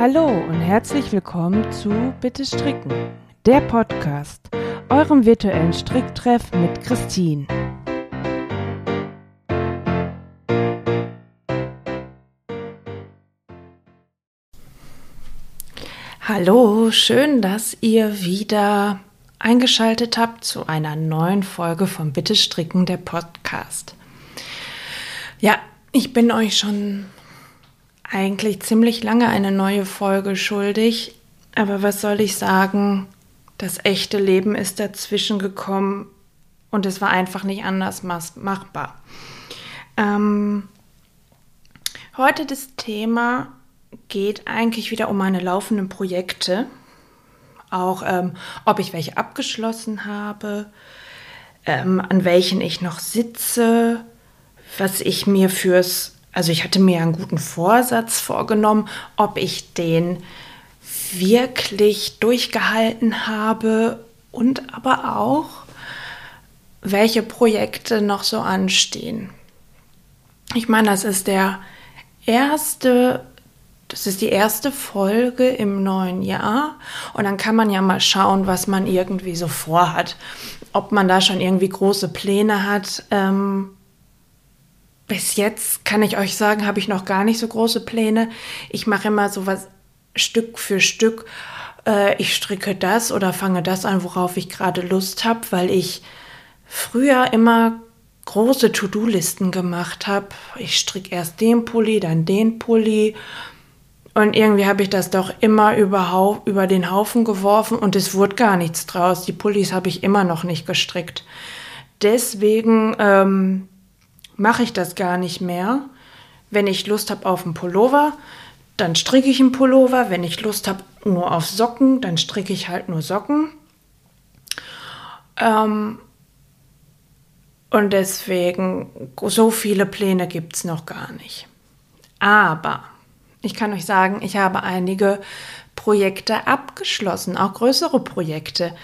Hallo und herzlich willkommen zu Bitte Stricken, der Podcast, eurem virtuellen Stricktreff mit Christine. Hallo, schön, dass ihr wieder eingeschaltet habt zu einer neuen Folge von Bitte Stricken, der Podcast. Ja, ich bin euch schon eigentlich ziemlich lange eine neue Folge schuldig, aber was soll ich sagen? Das echte Leben ist dazwischen gekommen und es war einfach nicht anders machbar. Ähm, heute das Thema geht eigentlich wieder um meine laufenden Projekte. Auch ähm, ob ich welche abgeschlossen habe, ähm, an welchen ich noch sitze, was ich mir fürs also ich hatte mir einen guten Vorsatz vorgenommen, ob ich den wirklich durchgehalten habe und aber auch, welche Projekte noch so anstehen. Ich meine, das ist der erste, das ist die erste Folge im neuen Jahr und dann kann man ja mal schauen, was man irgendwie so vorhat. Ob man da schon irgendwie große Pläne hat. Ähm, bis jetzt kann ich euch sagen, habe ich noch gar nicht so große Pläne. Ich mache immer so was Stück für Stück. Äh, ich stricke das oder fange das an, worauf ich gerade Lust habe, weil ich früher immer große To-Do-Listen gemacht habe. Ich stricke erst den Pulli, dann den Pulli. Und irgendwie habe ich das doch immer über, über den Haufen geworfen und es wurde gar nichts draus. Die Pullis habe ich immer noch nicht gestrickt. Deswegen ähm, mache ich das gar nicht mehr. Wenn ich Lust habe auf einen Pullover, dann stricke ich einen Pullover. Wenn ich Lust habe nur auf Socken, dann stricke ich halt nur Socken. Ähm und deswegen, so viele Pläne gibt es noch gar nicht. Aber ich kann euch sagen, ich habe einige Projekte abgeschlossen, auch größere Projekte.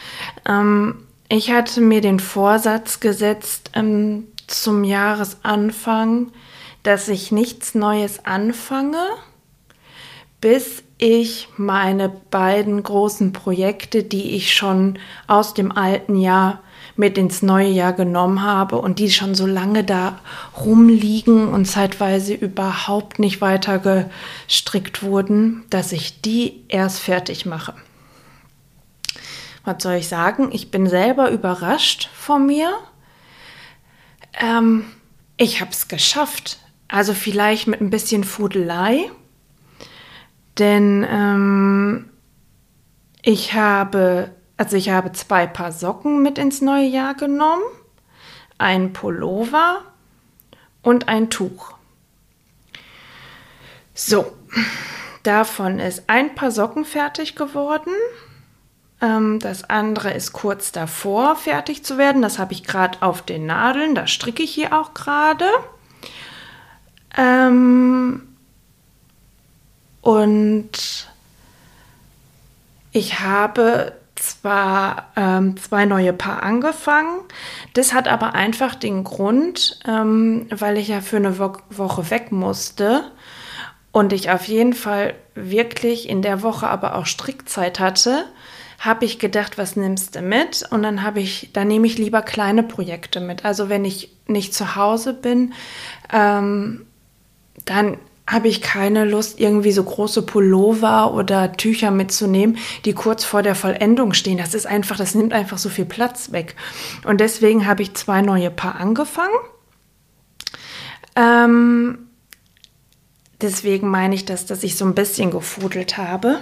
Ähm, ich hatte mir den Vorsatz gesetzt, ähm, zum Jahresanfang, dass ich nichts Neues anfange, bis ich meine beiden großen Projekte, die ich schon aus dem alten Jahr mit ins neue Jahr genommen habe und die schon so lange da rumliegen und zeitweise überhaupt nicht weiter gestrickt wurden, dass ich die erst fertig mache. Was soll ich sagen? Ich bin selber überrascht von mir ähm, ich habe es geschafft. Also vielleicht mit ein bisschen Fudelei. Denn ähm, ich habe, also ich habe zwei Paar Socken mit ins neue Jahr genommen, ein Pullover und ein Tuch. So, davon ist ein Paar Socken fertig geworden das andere ist kurz davor, fertig zu werden. Das habe ich gerade auf den Nadeln. Da stricke ich hier auch gerade. Ähm, und ich habe zwar ähm, zwei neue Paar angefangen. Das hat aber einfach den Grund, ähm, weil ich ja für eine Wo Woche weg musste und ich auf jeden Fall wirklich in der Woche aber auch Strickzeit hatte, habe ich gedacht, was nimmst du mit? Und dann habe ich, da nehme ich lieber kleine Projekte mit. Also wenn ich nicht zu Hause bin, ähm, dann habe ich keine Lust, irgendwie so große Pullover oder Tücher mitzunehmen, die kurz vor der Vollendung stehen. Das ist einfach, das nimmt einfach so viel Platz weg. Und deswegen habe ich zwei neue Paar angefangen. Ähm, deswegen meine ich das, dass ich so ein bisschen gefudelt habe.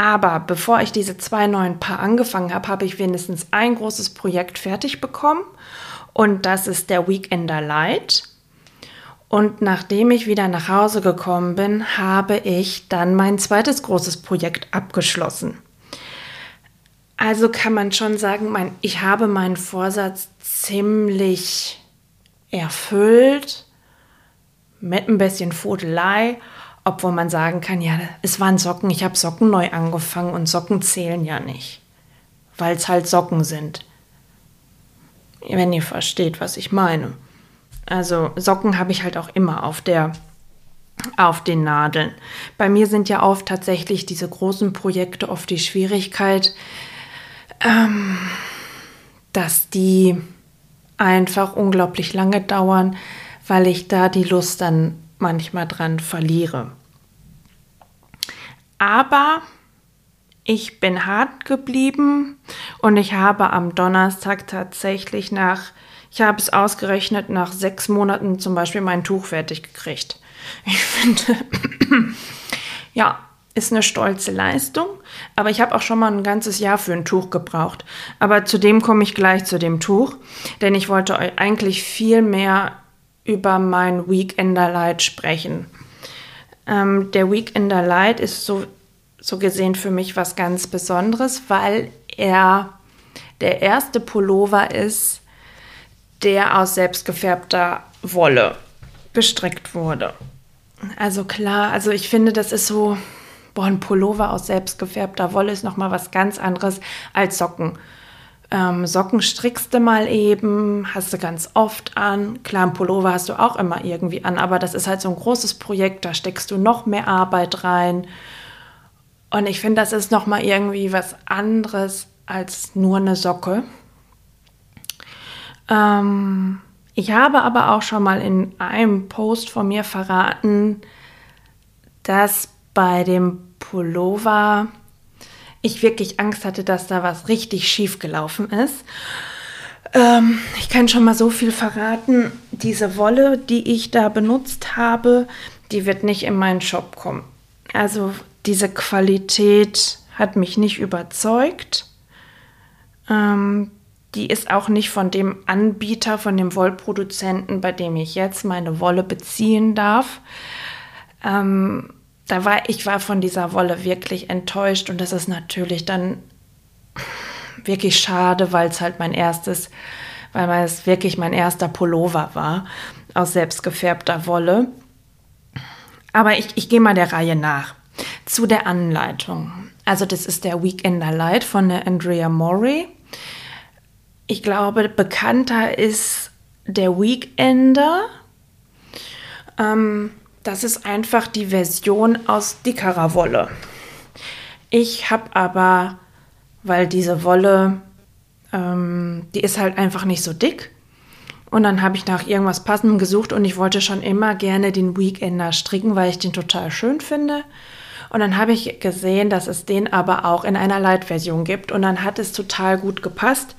Aber bevor ich diese zwei neuen Paar angefangen habe, habe ich wenigstens ein großes Projekt fertig bekommen. Und das ist der Weekender Light. Und nachdem ich wieder nach Hause gekommen bin, habe ich dann mein zweites großes Projekt abgeschlossen. Also kann man schon sagen, mein, ich habe meinen Vorsatz ziemlich erfüllt, mit ein bisschen Fodelei obwohl man sagen kann, ja, es waren Socken, ich habe Socken neu angefangen und Socken zählen ja nicht, weil es halt Socken sind. Wenn ihr versteht, was ich meine. Also Socken habe ich halt auch immer auf der auf den Nadeln. Bei mir sind ja oft tatsächlich diese großen Projekte oft die Schwierigkeit, ähm, dass die einfach unglaublich lange dauern, weil ich da die Lust dann manchmal dran verliere. Aber ich bin hart geblieben und ich habe am Donnerstag tatsächlich nach, ich habe es ausgerechnet, nach sechs Monaten zum Beispiel mein Tuch fertig gekriegt. Ich finde, ja, ist eine stolze Leistung, aber ich habe auch schon mal ein ganzes Jahr für ein Tuch gebraucht. Aber zu dem komme ich gleich zu dem Tuch, denn ich wollte euch eigentlich viel mehr über mein Weekender Light sprechen. Ähm, der Weekender Light ist so, so gesehen für mich was ganz Besonderes, weil er der erste Pullover ist, der aus selbstgefärbter Wolle bestrickt wurde. Also klar, also ich finde, das ist so, boah, ein Pullover aus selbstgefärbter Wolle ist nochmal was ganz anderes als Socken. Ähm, Socken strickst du mal eben, hast du ganz oft an. Klar, ein Pullover hast du auch immer irgendwie an, aber das ist halt so ein großes Projekt, da steckst du noch mehr Arbeit rein. Und ich finde, das ist nochmal irgendwie was anderes als nur eine Socke. Ähm, ich habe aber auch schon mal in einem Post von mir verraten, dass bei dem Pullover ich wirklich Angst hatte, dass da was richtig schief gelaufen ist. Ähm, ich kann schon mal so viel verraten. Diese Wolle, die ich da benutzt habe, die wird nicht in meinen Shop kommen. Also diese Qualität hat mich nicht überzeugt. Ähm, die ist auch nicht von dem Anbieter, von dem Wollproduzenten, bei dem ich jetzt meine Wolle beziehen darf. Ähm, da war ich war von dieser Wolle wirklich enttäuscht und das ist natürlich dann wirklich schade, weil es halt mein erstes, weil es wirklich mein erster Pullover war aus selbstgefärbter Wolle. Aber ich, ich gehe mal der Reihe nach. Zu der Anleitung. Also das ist der Weekender Light von der Andrea Mori. Ich glaube, bekannter ist der Weekender. Ähm, das ist einfach die Version aus dickerer Wolle. Ich habe aber, weil diese Wolle, ähm, die ist halt einfach nicht so dick. Und dann habe ich nach irgendwas Passendem gesucht und ich wollte schon immer gerne den Weekender stricken, weil ich den total schön finde. Und dann habe ich gesehen, dass es den aber auch in einer Light-Version gibt. Und dann hat es total gut gepasst.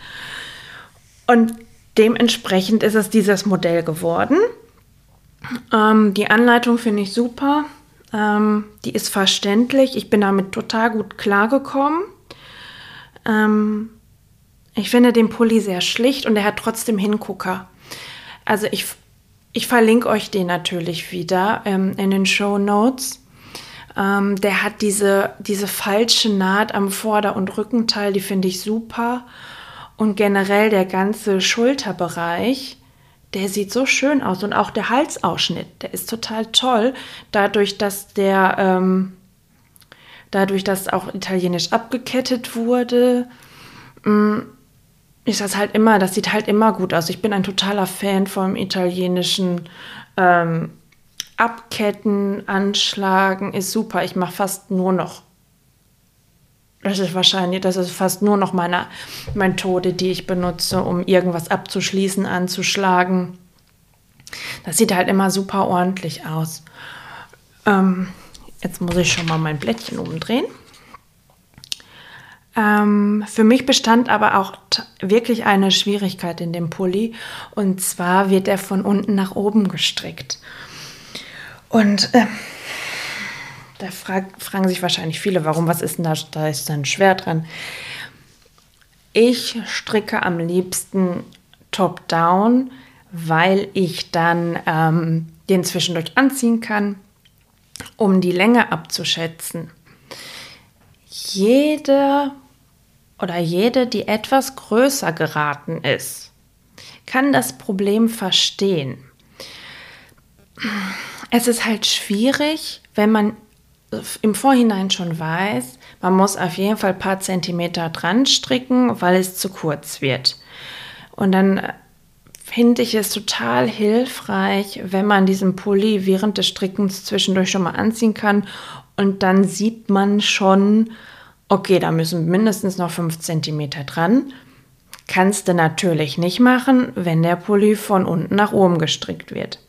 Und dementsprechend ist es dieses Modell geworden. Ähm, die Anleitung finde ich super. Ähm, die ist verständlich. Ich bin damit total gut klargekommen. Ähm, ich finde den Pulli sehr schlicht und er hat trotzdem Hingucker. Also ich, ich verlinke euch den natürlich wieder ähm, in den Show Notes. Ähm, der hat diese, diese falsche Naht am Vorder- und Rückenteil, die finde ich super. Und generell der ganze Schulterbereich der sieht so schön aus und auch der Halsausschnitt, der ist total toll, dadurch, dass der, ähm, dadurch, dass auch italienisch abgekettet wurde, ähm, ist das halt immer, das sieht halt immer gut aus. Ich bin ein totaler Fan vom italienischen ähm, Abketten, Anschlagen, ist super. Ich mache fast nur noch das ist wahrscheinlich, das ist fast nur noch meine Methode, die ich benutze, um irgendwas abzuschließen, anzuschlagen. Das sieht halt immer super ordentlich aus. Ähm, jetzt muss ich schon mal mein Blättchen umdrehen. Ähm, für mich bestand aber auch wirklich eine Schwierigkeit in dem Pulli. Und zwar wird er von unten nach oben gestrickt. Und äh, da frag, fragen sich wahrscheinlich viele, warum, was ist denn da, da ist dann schwer dran. Ich stricke am liebsten top-down, weil ich dann ähm, den zwischendurch anziehen kann, um die Länge abzuschätzen. Jede oder jede, die etwas größer geraten ist, kann das Problem verstehen. Es ist halt schwierig, wenn man im Vorhinein schon weiß, man muss auf jeden Fall ein paar Zentimeter dran stricken, weil es zu kurz wird. Und dann, finde ich es total hilfreich, wenn man diesen Pulli während des Strickens zwischendurch schon mal anziehen kann und dann sieht man schon, okay, da müssen mindestens noch 5 cm dran. Kannst du natürlich nicht machen, wenn der Pulli von unten nach oben gestrickt wird.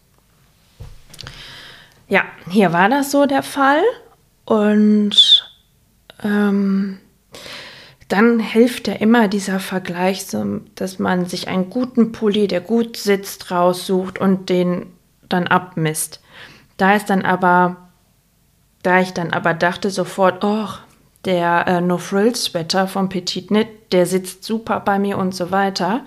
Ja, hier war das so der Fall und ähm, dann hilft ja immer dieser Vergleich, dass man sich einen guten Pulli, der gut sitzt, raussucht und den dann abmisst. Da ist dann aber, da ich dann aber dachte sofort, oh, der äh, No Frill Sweater vom Petit Knit, der sitzt super bei mir und so weiter.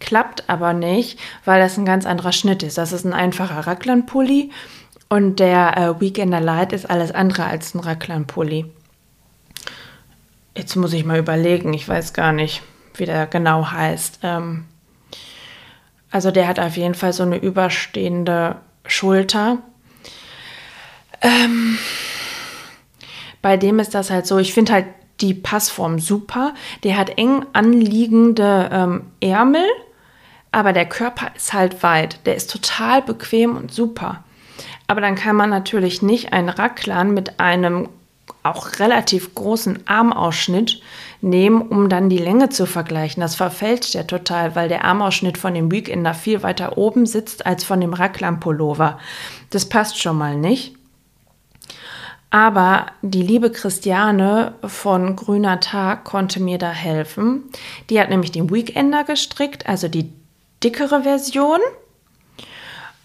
Klappt aber nicht, weil das ein ganz anderer Schnitt ist. Das ist ein einfacher Raglan-Pulli und der äh, Weekender Light ist alles andere als ein Raglan-Pulli. Jetzt muss ich mal überlegen, ich weiß gar nicht, wie der genau heißt. Ähm, also der hat auf jeden Fall so eine überstehende Schulter. Ähm, bei dem ist das halt so, ich finde halt die Passform super. Der hat eng anliegende ähm, Ärmel, aber der Körper ist halt weit. Der ist total bequem und super. Aber dann kann man natürlich nicht einen Racklern mit einem auch relativ großen Armausschnitt nehmen, um dann die Länge zu vergleichen. Das verfälscht ja total, weil der Armausschnitt von dem Weekender viel weiter oben sitzt als von dem Raglan-Pullover. Das passt schon mal nicht. Aber die liebe Christiane von Grüner Tag konnte mir da helfen. Die hat nämlich den Weekender gestrickt, also die dickere Version.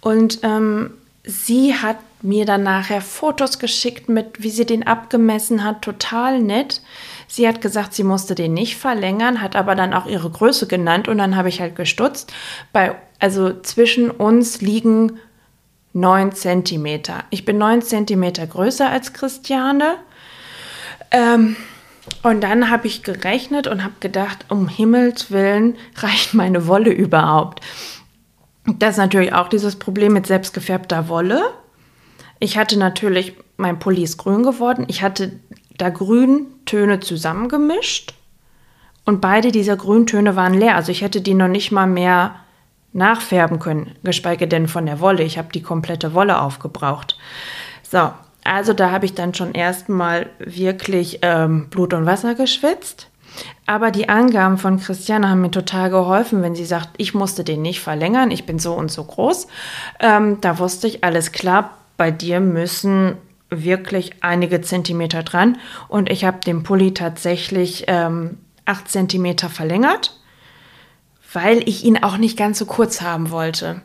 Und ähm, sie hat mir dann nachher Fotos geschickt mit, wie sie den abgemessen hat, total nett. Sie hat gesagt, sie musste den nicht verlängern, hat aber dann auch ihre Größe genannt und dann habe ich halt gestutzt. Bei, also zwischen uns liegen 9 cm. Ich bin 9 cm größer als Christiane. Ähm, und dann habe ich gerechnet und habe gedacht, um Himmels Willen reicht meine Wolle überhaupt. Das ist natürlich auch dieses Problem mit selbstgefärbter Wolle. Ich hatte natürlich, mein Pulli ist grün geworden. Ich hatte da Grüntöne zusammengemischt und beide dieser Grüntöne waren leer. Also ich hätte die noch nicht mal mehr nachfärben können, geschweige denn von der Wolle. Ich habe die komplette Wolle aufgebraucht. So, also da habe ich dann schon erstmal wirklich ähm, Blut und Wasser geschwitzt. Aber die Angaben von Christiane haben mir total geholfen, wenn sie sagt, ich musste den nicht verlängern, ich bin so und so groß. Ähm, da wusste ich, alles klar, bei dir müssen wirklich einige Zentimeter dran. Und ich habe den Pulli tatsächlich ähm, 8 Zentimeter verlängert, weil ich ihn auch nicht ganz so kurz haben wollte.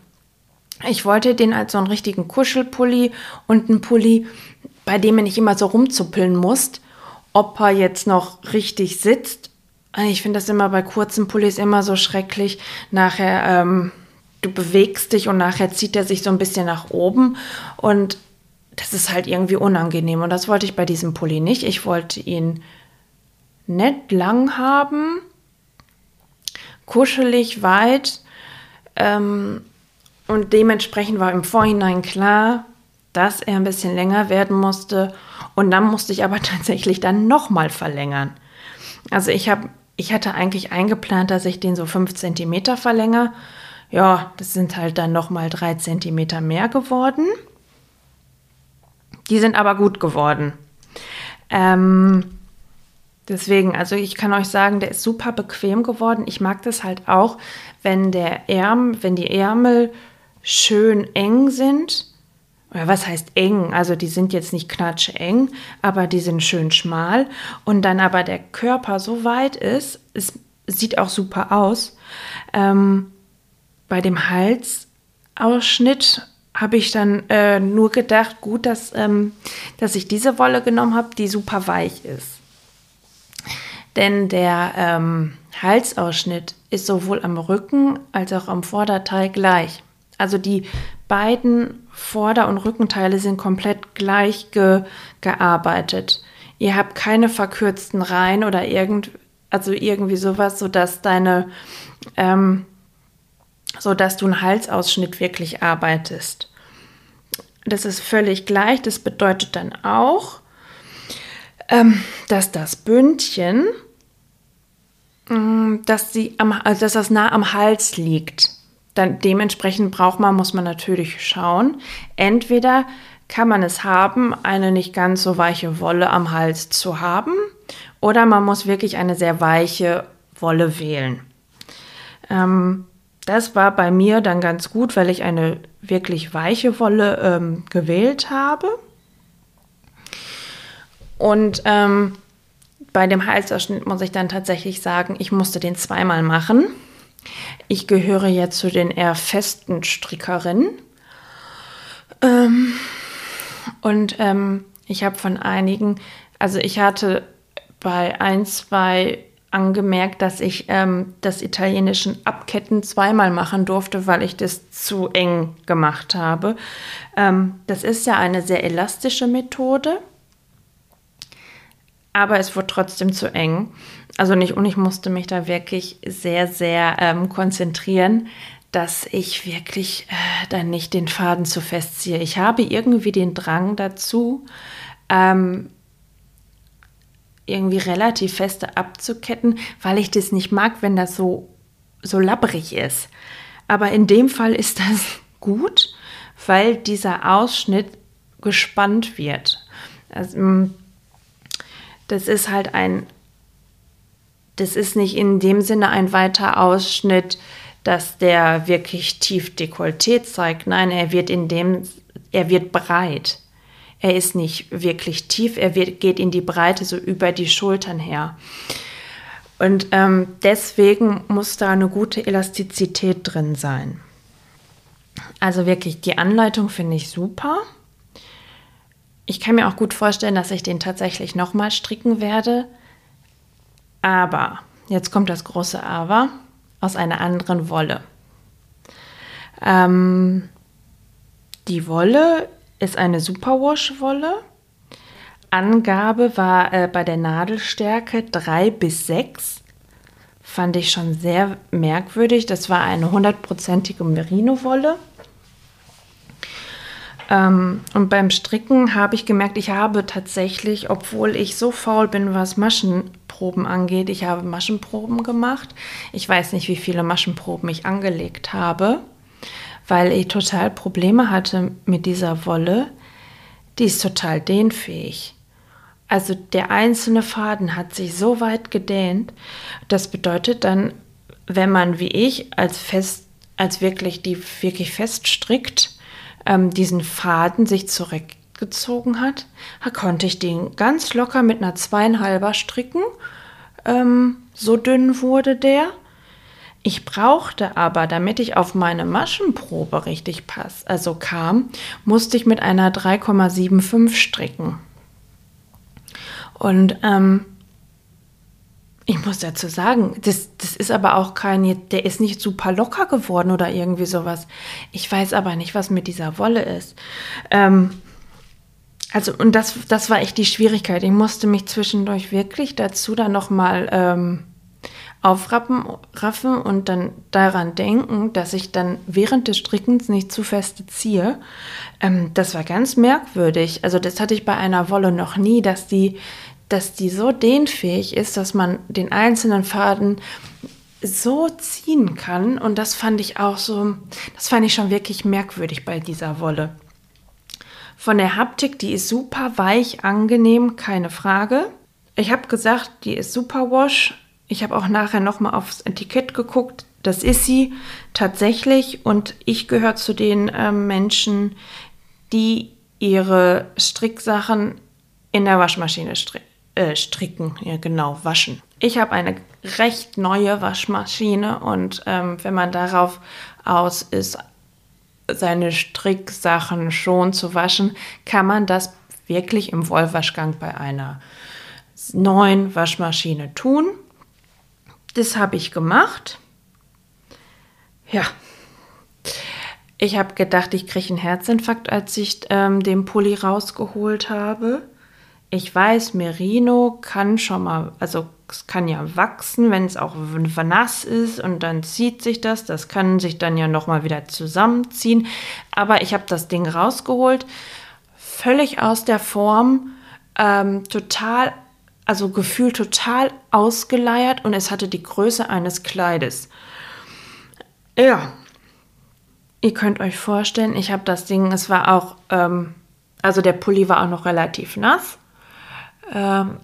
Ich wollte den als so einen richtigen Kuschelpulli und einen Pulli, bei dem man nicht immer so rumzuppeln muss, ob er jetzt noch richtig sitzt. Ich finde das immer bei kurzen Pullis immer so schrecklich. Nachher ähm, du bewegst dich und nachher zieht er sich so ein bisschen nach oben und das ist halt irgendwie unangenehm und das wollte ich bei diesem Pulli nicht. Ich wollte ihn nett lang haben, kuschelig weit ähm, und dementsprechend war im Vorhinein klar, dass er ein bisschen länger werden musste und dann musste ich aber tatsächlich dann nochmal verlängern. Also ich habe ich hatte eigentlich eingeplant, dass ich den so 5 cm verlängere ja, das sind halt dann nochmal drei Zentimeter mehr geworden. Die sind aber gut geworden. Ähm, deswegen, also ich kann euch sagen, der ist super bequem geworden. Ich mag das halt auch, wenn der Ärmel, wenn die Ärmel schön eng sind. Oder was heißt eng? Also die sind jetzt nicht knatscheng, aber die sind schön schmal. Und dann aber der Körper so weit ist, es sieht auch super aus. Ähm, bei dem Halsausschnitt habe ich dann äh, nur gedacht, gut, dass, ähm, dass ich diese Wolle genommen habe, die super weich ist. Denn der ähm, Halsausschnitt ist sowohl am Rücken als auch am Vorderteil gleich. Also die beiden Vorder- und Rückenteile sind komplett gleich ge gearbeitet. Ihr habt keine verkürzten Reihen oder irgend, also irgendwie sowas, sodass deine ähm, so dass du einen Halsausschnitt wirklich arbeitest. Das ist völlig gleich. Das bedeutet dann auch, ähm, dass das Bündchen, ähm, dass, sie am, also dass das nah am Hals liegt. Dann dementsprechend braucht man, muss man natürlich schauen. Entweder kann man es haben, eine nicht ganz so weiche Wolle am Hals zu haben, oder man muss wirklich eine sehr weiche Wolle wählen. Ähm, das war bei mir dann ganz gut, weil ich eine wirklich weiche Wolle ähm, gewählt habe. Und ähm, bei dem Halsausschnitt muss ich dann tatsächlich sagen, ich musste den zweimal machen. Ich gehöre jetzt zu den eher festen Strickerinnen. Ähm, und ähm, ich habe von einigen, also ich hatte bei ein, zwei angemerkt, dass ich ähm, das italienischen Abketten zweimal machen durfte, weil ich das zu eng gemacht habe. Ähm, das ist ja eine sehr elastische Methode, aber es wurde trotzdem zu eng. Also nicht, und ich musste mich da wirklich sehr, sehr ähm, konzentrieren, dass ich wirklich äh, dann nicht den Faden zu festziehe. Ich habe irgendwie den Drang dazu, ähm, irgendwie relativ feste abzuketten, weil ich das nicht mag, wenn das so, so labbrig ist. Aber in dem Fall ist das gut, weil dieser Ausschnitt gespannt wird. Also, mm, das ist halt ein, das ist nicht in dem Sinne ein weiter Ausschnitt, dass der wirklich tief Dekolleté zeigt. Nein, er wird in dem, er wird breit. Er ist nicht wirklich tief, er wird, geht in die Breite so über die Schultern her. Und ähm, deswegen muss da eine gute Elastizität drin sein. Also wirklich, die Anleitung finde ich super. Ich kann mir auch gut vorstellen, dass ich den tatsächlich nochmal stricken werde. Aber, jetzt kommt das große Aber, aus einer anderen Wolle. Ähm, die Wolle ist eine Superwash-Wolle. Angabe war äh, bei der Nadelstärke 3 bis 6. Fand ich schon sehr merkwürdig. Das war eine hundertprozentige Merino-Wolle. Ähm, und beim Stricken habe ich gemerkt, ich habe tatsächlich, obwohl ich so faul bin, was Maschenproben angeht, ich habe Maschenproben gemacht. Ich weiß nicht, wie viele Maschenproben ich angelegt habe weil ich total Probleme hatte mit dieser Wolle. Die ist total dehnfähig. Also der einzelne Faden hat sich so weit gedehnt. Das bedeutet dann, wenn man wie ich als fest, als wirklich die wirklich fest strickt, ähm, diesen Faden sich zurückgezogen hat, konnte ich den ganz locker mit einer zweieinhalber stricken. Ähm, so dünn wurde der. Ich brauchte aber, damit ich auf meine Maschenprobe richtig pass, also kam, musste ich mit einer 3,75 stricken. Und ähm, ich muss dazu sagen, das, das ist aber auch kein, der ist nicht super locker geworden oder irgendwie sowas. Ich weiß aber nicht, was mit dieser Wolle ist. Ähm, also, und das, das war echt die Schwierigkeit. Ich musste mich zwischendurch wirklich dazu dann nochmal ähm, aufrappen raffen und dann daran denken, dass ich dann während des Strickens nicht zu feste ziehe. Ähm, das war ganz merkwürdig. Also das hatte ich bei einer Wolle noch nie, dass die, dass die so dehnfähig ist, dass man den einzelnen Faden so ziehen kann. Und das fand ich auch so, das fand ich schon wirklich merkwürdig bei dieser Wolle. Von der Haptik, die ist super weich, angenehm, keine Frage. Ich habe gesagt, die ist super wash, ich habe auch nachher nochmal aufs Etikett geguckt. Das ist sie tatsächlich. Und ich gehöre zu den äh, Menschen, die ihre Stricksachen in der Waschmaschine stri äh, stricken. Ja, genau, waschen. Ich habe eine recht neue Waschmaschine und ähm, wenn man darauf aus ist, seine Stricksachen schon zu waschen, kann man das wirklich im Wollwaschgang bei einer neuen Waschmaschine tun. Das habe ich gemacht. Ja. Ich habe gedacht, ich kriege einen Herzinfarkt, als ich ähm, den Pulli rausgeholt habe. Ich weiß, Merino kann schon mal, also es kann ja wachsen, wenn es auch nass ist und dann zieht sich das. Das kann sich dann ja noch mal wieder zusammenziehen. Aber ich habe das Ding rausgeholt, völlig aus der Form, ähm, total also gefühlt total ausgeleiert und es hatte die Größe eines Kleides. Ja, ihr könnt euch vorstellen, ich habe das Ding, es war auch, ähm, also der Pulli war auch noch relativ nass. Ähm,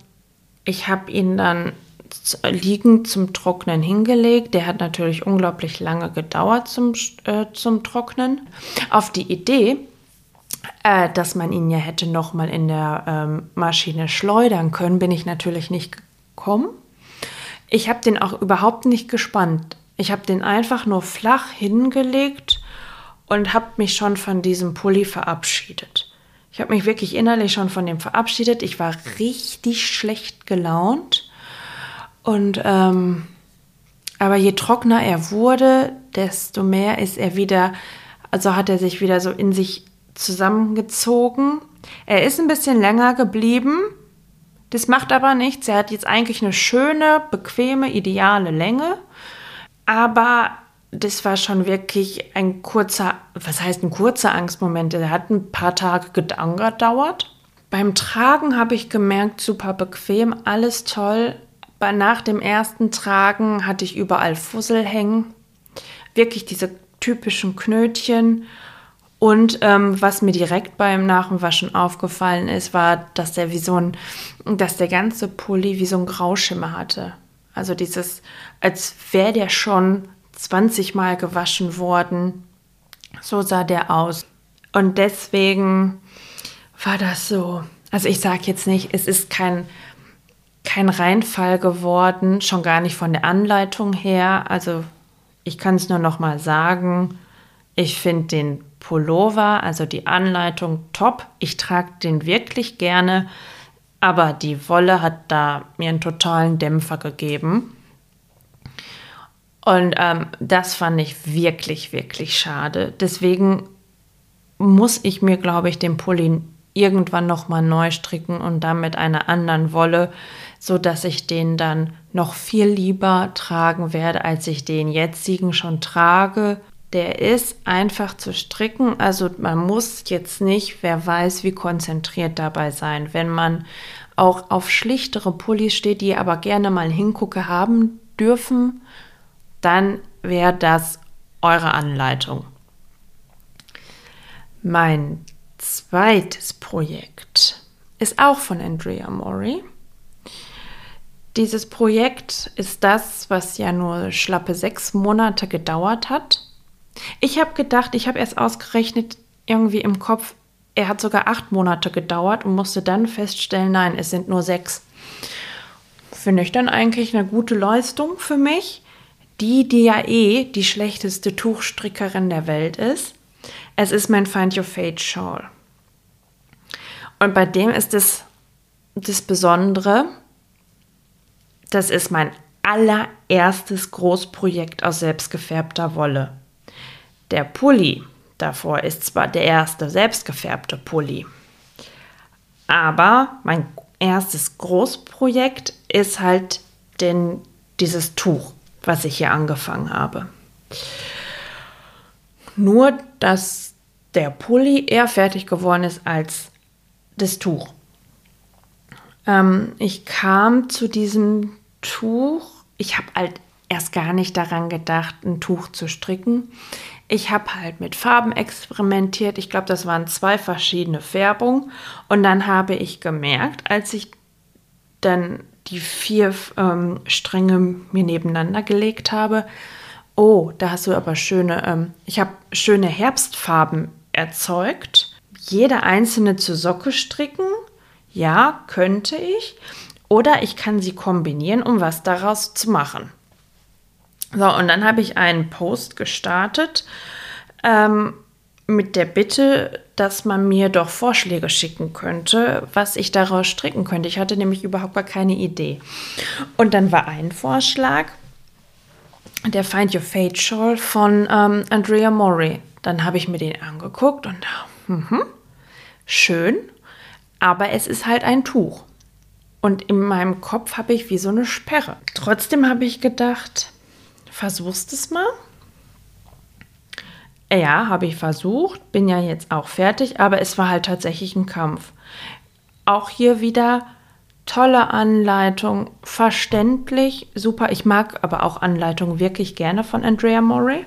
ich habe ihn dann liegend zum Trocknen hingelegt. Der hat natürlich unglaublich lange gedauert zum, äh, zum Trocknen. Auf die Idee, äh, dass man ihn ja hätte noch mal in der ähm, Maschine schleudern können, bin ich natürlich nicht gekommen. Ich habe den auch überhaupt nicht gespannt. Ich habe den einfach nur flach hingelegt und habe mich schon von diesem Pulli verabschiedet. Ich habe mich wirklich innerlich schon von dem verabschiedet. Ich war richtig schlecht gelaunt. Und ähm, aber je trockener er wurde, desto mehr ist er wieder, also hat er sich wieder so in sich zusammengezogen. Er ist ein bisschen länger geblieben. Das macht aber nichts. Er hat jetzt eigentlich eine schöne, bequeme, ideale Länge. Aber das war schon wirklich ein kurzer, was heißt ein kurzer Angstmoment? Er hat ein paar Tage gedauert. Beim Tragen habe ich gemerkt, super bequem, alles toll. Aber nach dem ersten Tragen hatte ich überall Fussel hängen. Wirklich diese typischen Knötchen. Und ähm, was mir direkt beim Nachwaschen aufgefallen ist, war, dass der wie so ein, dass der ganze Pulli wie so ein Grauschimmer hatte. Also dieses, als wäre der schon 20 Mal gewaschen worden. So sah der aus. Und deswegen war das so. Also ich sage jetzt nicht, es ist kein, kein Reinfall geworden, schon gar nicht von der Anleitung her. Also ich kann es nur noch mal sagen. Ich finde den Pullover, also die Anleitung, top. Ich trage den wirklich gerne, aber die Wolle hat da mir einen totalen Dämpfer gegeben. Und ähm, das fand ich wirklich, wirklich schade. Deswegen muss ich mir, glaube ich, den Pulli irgendwann nochmal neu stricken und dann mit einer anderen Wolle, so dass ich den dann noch viel lieber tragen werde, als ich den jetzigen schon trage. Der ist einfach zu stricken, also man muss jetzt nicht, wer weiß, wie konzentriert dabei sein. Wenn man auch auf schlichtere Pullis steht, die aber gerne mal hingucke haben dürfen, dann wäre das eure Anleitung. Mein zweites Projekt ist auch von Andrea Mori. Dieses Projekt ist das, was ja nur schlappe sechs Monate gedauert hat. Ich habe gedacht, ich habe erst ausgerechnet, irgendwie im Kopf, er hat sogar acht Monate gedauert und musste dann feststellen, nein, es sind nur sechs. Finde ich dann eigentlich eine gute Leistung für mich die, die ja eh die schlechteste Tuchstrickerin der Welt ist. Es ist mein Find Your Fate Shawl. Und bei dem ist es das Besondere, das ist mein allererstes Großprojekt aus selbstgefärbter Wolle. Der Pulli davor ist zwar der erste selbstgefärbte Pulli, aber mein erstes Großprojekt ist halt den, dieses Tuch was ich hier angefangen habe. Nur, dass der Pulli eher fertig geworden ist als das Tuch. Ähm, ich kam zu diesem Tuch, ich habe halt erst gar nicht daran gedacht, ein Tuch zu stricken. Ich habe halt mit Farben experimentiert. Ich glaube, das waren zwei verschiedene Färbungen. Und dann habe ich gemerkt, als ich dann die vier ähm, Stränge mir nebeneinander gelegt habe. Oh, da hast du aber schöne, ähm, ich habe schöne Herbstfarben erzeugt. Jede einzelne zur Socke stricken. Ja, könnte ich. Oder ich kann sie kombinieren, um was daraus zu machen. So, und dann habe ich einen Post gestartet ähm, mit der Bitte, dass man mir doch Vorschläge schicken könnte, was ich daraus stricken könnte. Ich hatte nämlich überhaupt gar keine Idee. Und dann war ein Vorschlag, der Find Your Fate Shawl von ähm, Andrea Mori. Dann habe ich mir den angeguckt und mh, schön, aber es ist halt ein Tuch. Und in meinem Kopf habe ich wie so eine Sperre. Trotzdem habe ich gedacht, versuchst es mal. Ja, habe ich versucht, bin ja jetzt auch fertig, aber es war halt tatsächlich ein Kampf. Auch hier wieder tolle Anleitung, verständlich, super. Ich mag aber auch Anleitungen wirklich gerne von Andrea Morey.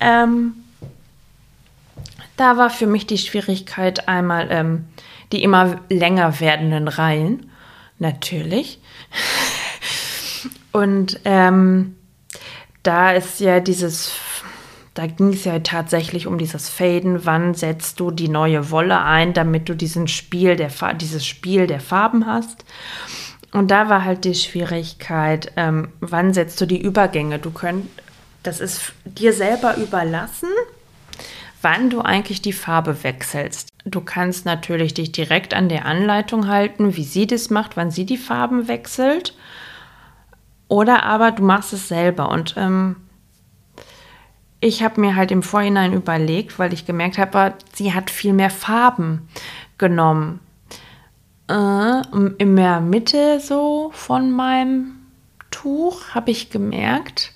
Ähm, Da war für mich die Schwierigkeit einmal ähm, die immer länger werdenden Reihen, natürlich. Und ähm, da ist ja dieses, da ging es ja tatsächlich um dieses Faden, wann setzt du die neue Wolle ein, damit du diesen Spiel der, dieses Spiel der Farben hast. Und da war halt die Schwierigkeit, ähm, wann setzt du die Übergänge? Du könnt, das ist dir selber überlassen, wann du eigentlich die Farbe wechselst. Du kannst natürlich dich direkt an der Anleitung halten, wie sie das macht, wann sie die Farben wechselt. Oder aber du machst es selber. Und ähm, ich habe mir halt im Vorhinein überlegt, weil ich gemerkt habe, sie hat viel mehr Farben genommen. Äh, in der Mitte so von meinem Tuch habe ich gemerkt,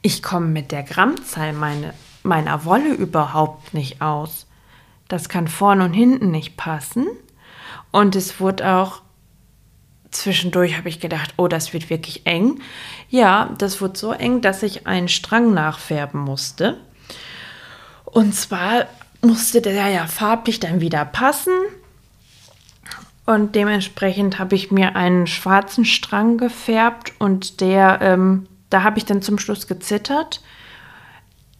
ich komme mit der Grammzahl meine, meiner Wolle überhaupt nicht aus. Das kann vorne und hinten nicht passen. Und es wurde auch zwischendurch habe ich gedacht, oh, das wird wirklich eng. Ja, das wurde so eng, dass ich einen Strang nachfärben musste. Und zwar musste der ja farblich dann wieder passen. Und dementsprechend habe ich mir einen schwarzen Strang gefärbt und der, ähm, da habe ich dann zum Schluss gezittert.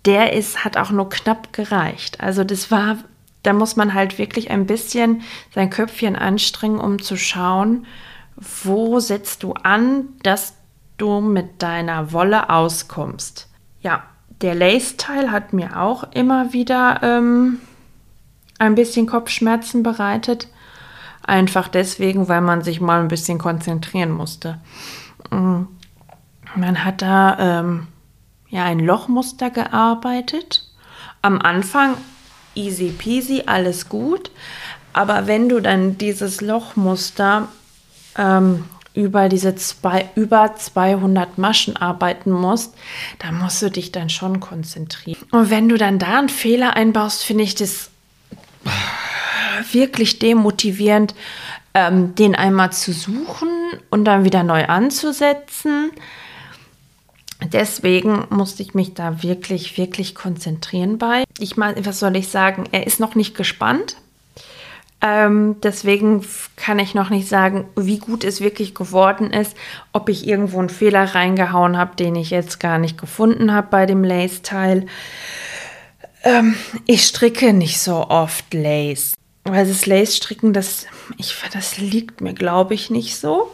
Der ist, hat auch nur knapp gereicht. Also das war, da muss man halt wirklich ein bisschen sein Köpfchen anstrengen, um zu schauen, wo setzt du an, dass du mit deiner Wolle auskommst. Ja, der Lace-Teil hat mir auch immer wieder ähm, ein bisschen Kopfschmerzen bereitet. Einfach deswegen, weil man sich mal ein bisschen konzentrieren musste. Mm, man hat da ähm, ja ein Lochmuster gearbeitet. Am Anfang easy peasy, alles gut. Aber wenn du dann dieses Lochmuster ähm, über diese zwei, über 200 Maschen arbeiten musst, da musst du dich dann schon konzentrieren. Und wenn du dann da einen Fehler einbaust, finde ich das wirklich demotivierend, ähm, den einmal zu suchen und dann wieder neu anzusetzen. Deswegen musste ich mich da wirklich, wirklich konzentrieren bei. Ich meine, was soll ich sagen? Er ist noch nicht gespannt. Ähm, deswegen kann ich noch nicht sagen, wie gut es wirklich geworden ist, ob ich irgendwo einen Fehler reingehauen habe, den ich jetzt gar nicht gefunden habe bei dem Lace-Teil. Ähm, ich stricke nicht so oft Lace. Weil das Lace-Stricken, das, das liegt mir, glaube ich, nicht so.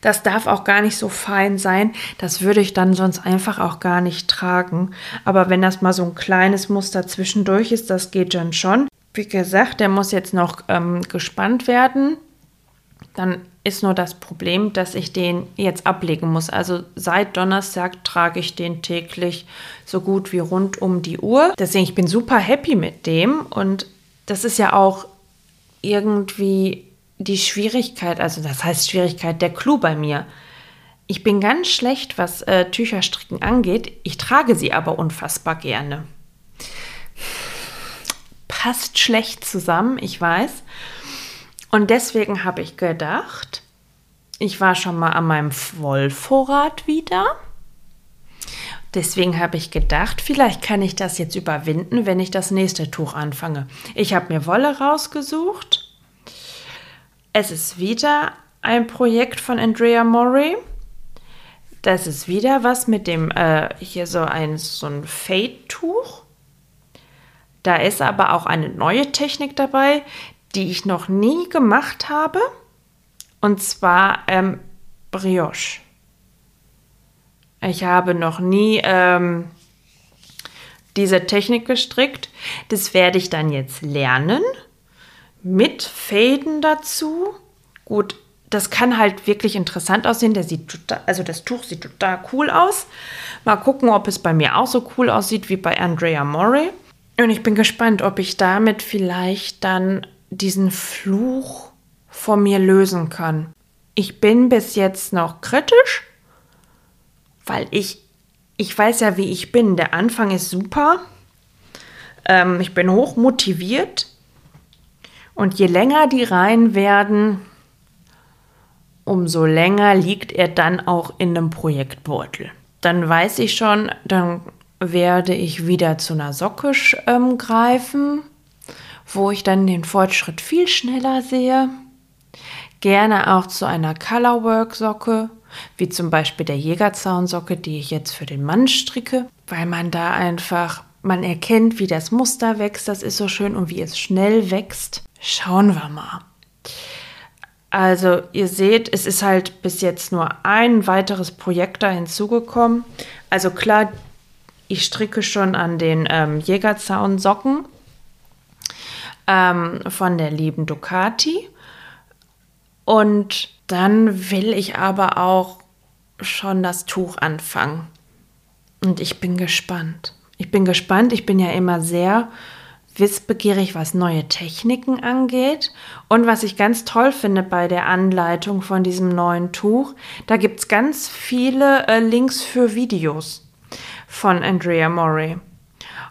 Das darf auch gar nicht so fein sein. Das würde ich dann sonst einfach auch gar nicht tragen. Aber wenn das mal so ein kleines Muster zwischendurch ist, das geht dann schon. Wie gesagt, der muss jetzt noch ähm, gespannt werden. Dann ist nur das Problem, dass ich den jetzt ablegen muss. Also seit Donnerstag trage ich den täglich so gut wie rund um die Uhr. Deswegen, ich bin super happy mit dem. Und das ist ja auch irgendwie die Schwierigkeit, also das heißt Schwierigkeit, der Clou bei mir. Ich bin ganz schlecht, was äh, Tücherstricken angeht. Ich trage sie aber unfassbar gerne passt schlecht zusammen, ich weiß. Und deswegen habe ich gedacht, ich war schon mal an meinem Wollvorrat wieder. Deswegen habe ich gedacht, vielleicht kann ich das jetzt überwinden, wenn ich das nächste Tuch anfange. Ich habe mir Wolle rausgesucht. Es ist wieder ein Projekt von Andrea Murray. Das ist wieder was mit dem, äh, hier so ein, so ein Fade-Tuch. Da ist aber auch eine neue Technik dabei, die ich noch nie gemacht habe. Und zwar ähm, Brioche. Ich habe noch nie ähm, diese Technik gestrickt. Das werde ich dann jetzt lernen. Mit Fäden dazu. Gut, das kann halt wirklich interessant aussehen. Der sieht total, also das Tuch sieht total cool aus. Mal gucken, ob es bei mir auch so cool aussieht wie bei Andrea Morey. Und ich bin gespannt, ob ich damit vielleicht dann diesen Fluch von mir lösen kann. Ich bin bis jetzt noch kritisch, weil ich, ich weiß ja, wie ich bin. Der Anfang ist super. Ähm, ich bin hoch motiviert. Und je länger die Reihen werden, umso länger liegt er dann auch in einem Projektbeutel. Dann weiß ich schon, dann werde ich wieder zu einer Socke ähm, greifen, wo ich dann den Fortschritt viel schneller sehe. Gerne auch zu einer Colorwork-Socke, wie zum Beispiel der Jägerzaun-Socke, die ich jetzt für den Mann stricke, weil man da einfach, man erkennt, wie das Muster wächst, das ist so schön und wie es schnell wächst. Schauen wir mal. Also ihr seht, es ist halt bis jetzt nur ein weiteres Projekt da hinzugekommen. Also klar, ich stricke schon an den ähm, Jägerzaun-Socken ähm, von der lieben Ducati. Und dann will ich aber auch schon das Tuch anfangen. Und ich bin gespannt. Ich bin gespannt. Ich bin ja immer sehr wissbegierig, was neue Techniken angeht. Und was ich ganz toll finde bei der Anleitung von diesem neuen Tuch, da gibt es ganz viele äh, Links für Videos von Andrea Murray.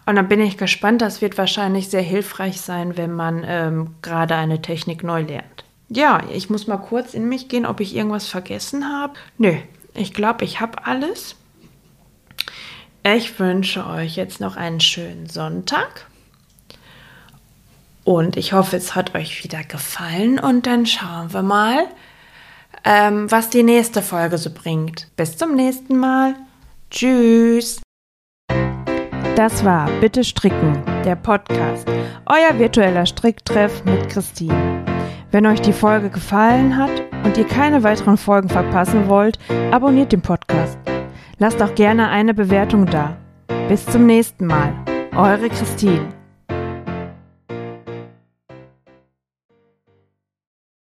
Und dann bin ich gespannt, das wird wahrscheinlich sehr hilfreich sein, wenn man ähm, gerade eine Technik neu lernt. Ja, ich muss mal kurz in mich gehen, ob ich irgendwas vergessen habe. Nö, ich glaube, ich habe alles. Ich wünsche euch jetzt noch einen schönen Sonntag. Und ich hoffe, es hat euch wieder gefallen. Und dann schauen wir mal, ähm, was die nächste Folge so bringt. Bis zum nächsten Mal. Tschüss. Das war Bitte Stricken, der Podcast. Euer virtueller Stricktreff mit Christine. Wenn euch die Folge gefallen hat und ihr keine weiteren Folgen verpassen wollt, abonniert den Podcast. Lasst auch gerne eine Bewertung da. Bis zum nächsten Mal. Eure Christine.